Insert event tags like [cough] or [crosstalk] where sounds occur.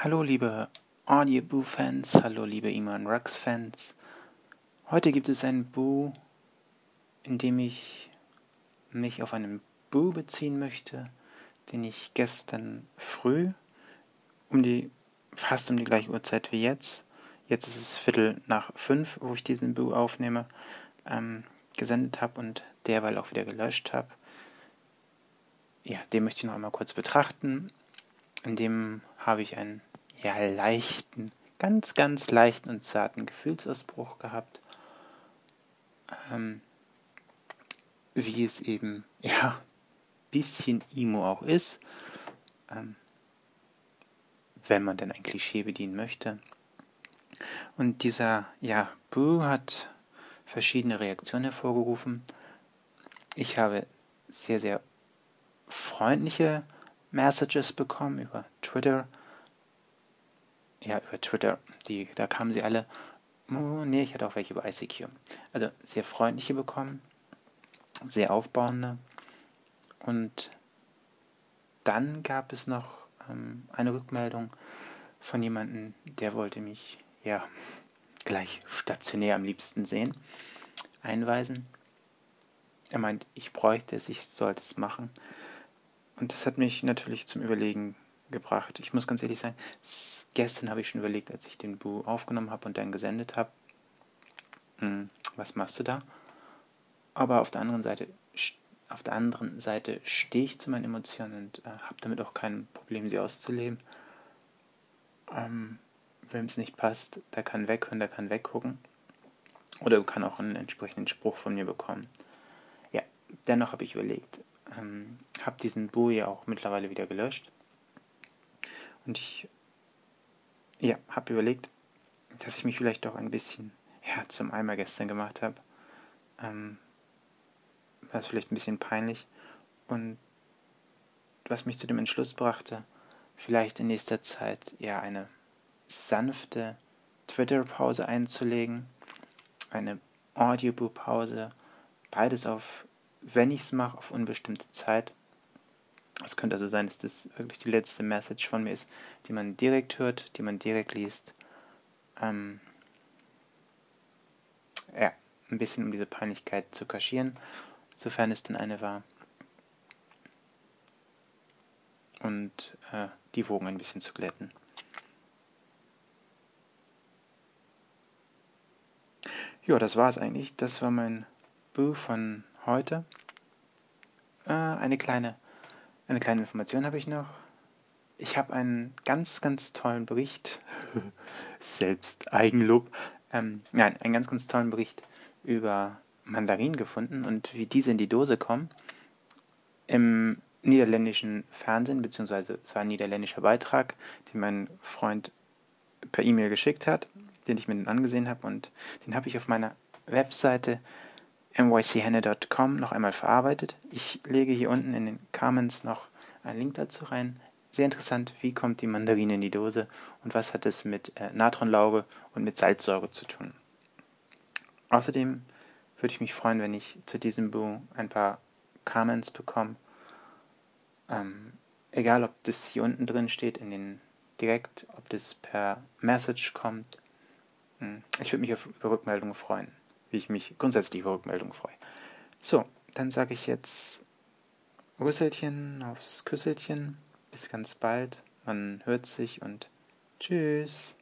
Hallo liebe Audioboo-Fans, hallo liebe Iman Rux-Fans. Heute gibt es ein Boo, in dem ich mich auf einen Boo beziehen möchte, den ich gestern früh um die fast um die gleiche Uhrzeit wie jetzt, jetzt ist es Viertel nach fünf, wo ich diesen Boo aufnehme, ähm, gesendet habe und derweil auch wieder gelöscht habe. Ja, den möchte ich noch einmal kurz betrachten. In dem habe ich einen ja, leichten, ganz, ganz leichten und zarten Gefühlsausbruch gehabt. Ähm, wie es eben, ja, bisschen Emo auch ist, ähm, wenn man denn ein Klischee bedienen möchte. Und dieser, ja, Boo hat verschiedene Reaktionen hervorgerufen. Ich habe sehr, sehr freundliche Messages bekommen über Twitter ja, über Twitter, die, da kamen sie alle, oh, nee, ich hatte auch welche über ICQ. Also sehr freundliche bekommen, sehr aufbauende. Und dann gab es noch ähm, eine Rückmeldung von jemandem, der wollte mich, ja, gleich stationär am liebsten sehen, einweisen. Er meint, ich bräuchte es, ich sollte es machen. Und das hat mich natürlich zum Überlegen gebracht. Ich muss ganz ehrlich sagen, gestern habe ich schon überlegt, als ich den Bu aufgenommen habe und dann gesendet habe, hm, was machst du da? Aber auf der anderen Seite, auf der anderen Seite stehe ich zu meinen Emotionen und äh, habe damit auch kein Problem, sie auszuleben. Ähm, Wem es nicht passt, der kann weghören, der kann weggucken. Oder kann auch einen entsprechenden Spruch von mir bekommen. Ja, dennoch habe ich überlegt, ähm, habe diesen Bu ja auch mittlerweile wieder gelöscht und ich ja, habe überlegt, dass ich mich vielleicht doch ein bisschen ja, zum Eimer gestern gemacht habe. Ähm, war es vielleicht ein bisschen peinlich. Und was mich zu dem Entschluss brachte, vielleicht in nächster Zeit ja eine sanfte Twitter-Pause einzulegen, eine Audiobook-Pause, beides auf, wenn ich es mache, auf unbestimmte Zeit. Es könnte also sein, dass das wirklich die letzte Message von mir ist, die man direkt hört, die man direkt liest. Ähm, ja, ein bisschen um diese Peinlichkeit zu kaschieren, sofern es denn eine war. Und äh, die Wogen ein bisschen zu glätten. Ja, das war es eigentlich. Das war mein Boo von heute. Äh, eine kleine eine kleine Information habe ich noch. Ich habe einen ganz, ganz tollen Bericht, [laughs] selbst Eigenlob, ähm, nein, einen ganz, ganz tollen Bericht über Mandarinen gefunden und wie diese in die Dose kommen. Im niederländischen Fernsehen, beziehungsweise es war ein niederländischer Beitrag, den mein Freund per E-Mail geschickt hat, den ich mir dann angesehen habe und den habe ich auf meiner Webseite mychenne.com noch einmal verarbeitet. Ich lege hier unten in den Comments noch einen Link dazu rein. Sehr interessant, wie kommt die Mandarine in die Dose und was hat es mit äh, Natronlauge und mit Salzsäure zu tun. Außerdem würde ich mich freuen, wenn ich zu diesem Buch ein paar Comments bekomme. Ähm, egal, ob das hier unten drin steht, in den direkt, ob das per Message kommt. Hm, ich würde mich auf, Rückmeldungen freuen wie ich mich grundsätzlich über Rückmeldungen freue. So, dann sage ich jetzt Rüsselchen aufs Küsselchen. Bis ganz bald. Man hört sich und tschüss.